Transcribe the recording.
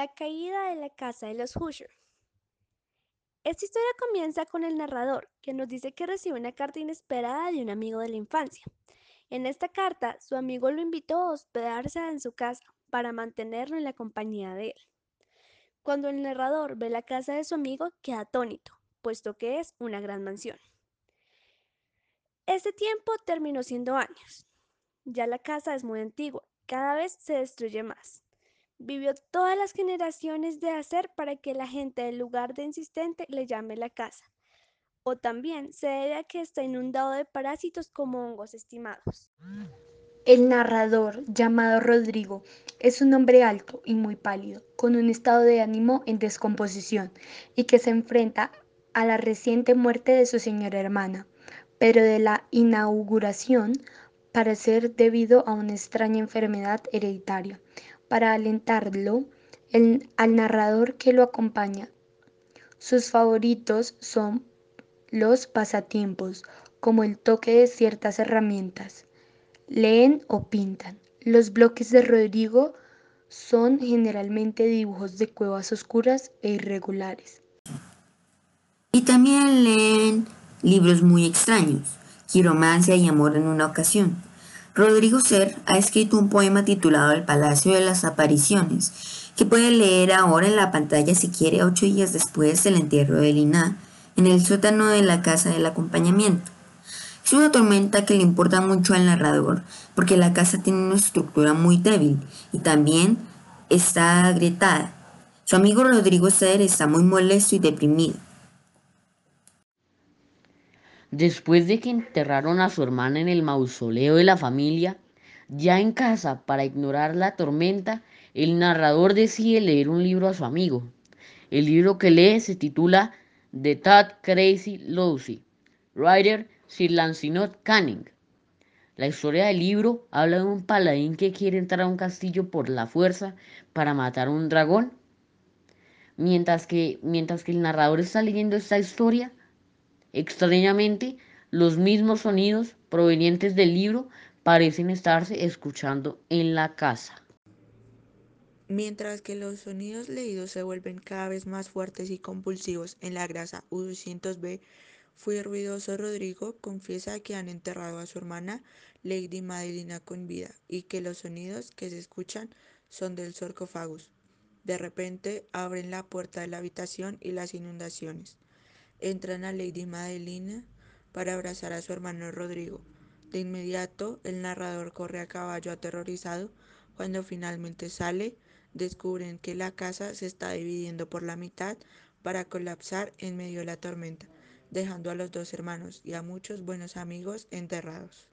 La caída de la casa de los Hoosier. Esta historia comienza con el narrador, que nos dice que recibe una carta inesperada de un amigo de la infancia. En esta carta, su amigo lo invitó a hospedarse en su casa para mantenerlo en la compañía de él. Cuando el narrador ve la casa de su amigo, queda atónito, puesto que es una gran mansión. Este tiempo terminó siendo años. Ya la casa es muy antigua, cada vez se destruye más vivió todas las generaciones de hacer para que la gente del lugar de insistente le llame la casa. O también se debe a que está inundado de parásitos como hongos estimados. El narrador, llamado Rodrigo, es un hombre alto y muy pálido, con un estado de ánimo en descomposición y que se enfrenta a la reciente muerte de su señora hermana, pero de la inauguración para ser debido a una extraña enfermedad hereditaria para alentarlo al narrador que lo acompaña. Sus favoritos son los pasatiempos, como el toque de ciertas herramientas. Leen o pintan. Los bloques de Rodrigo son generalmente dibujos de cuevas oscuras e irregulares. Y también leen libros muy extraños, quiromancia y amor en una ocasión. Rodrigo Ser ha escrito un poema titulado El Palacio de las Apariciones, que puede leer ahora en la pantalla si quiere ocho días después del entierro de Lina, en el sótano de la casa del acompañamiento. Es una tormenta que le importa mucho al narrador, porque la casa tiene una estructura muy débil y también está agrietada. Su amigo Rodrigo Ser está muy molesto y deprimido. Después de que enterraron a su hermana en el mausoleo de la familia, ya en casa, para ignorar la tormenta, el narrador decide leer un libro a su amigo. El libro que lee se titula The Tad Crazy Lucy, writer Sir Lancelot Canning. La historia del libro habla de un paladín que quiere entrar a un castillo por la fuerza para matar a un dragón. Mientras que, mientras que el narrador está leyendo esta historia, Extrañamente, los mismos sonidos provenientes del libro parecen estarse escuchando en la casa. Mientras que los sonidos leídos se vuelven cada vez más fuertes y compulsivos en la grasa U200B, fui ruidoso Rodrigo confiesa que han enterrado a su hermana Lady Madelina con vida y que los sonidos que se escuchan son del sarcófagus. De repente abren la puerta de la habitación y las inundaciones. Entran a Lady Madelina para abrazar a su hermano Rodrigo. De inmediato, el narrador corre a caballo aterrorizado. Cuando finalmente sale, descubren que la casa se está dividiendo por la mitad para colapsar en medio de la tormenta, dejando a los dos hermanos y a muchos buenos amigos enterrados.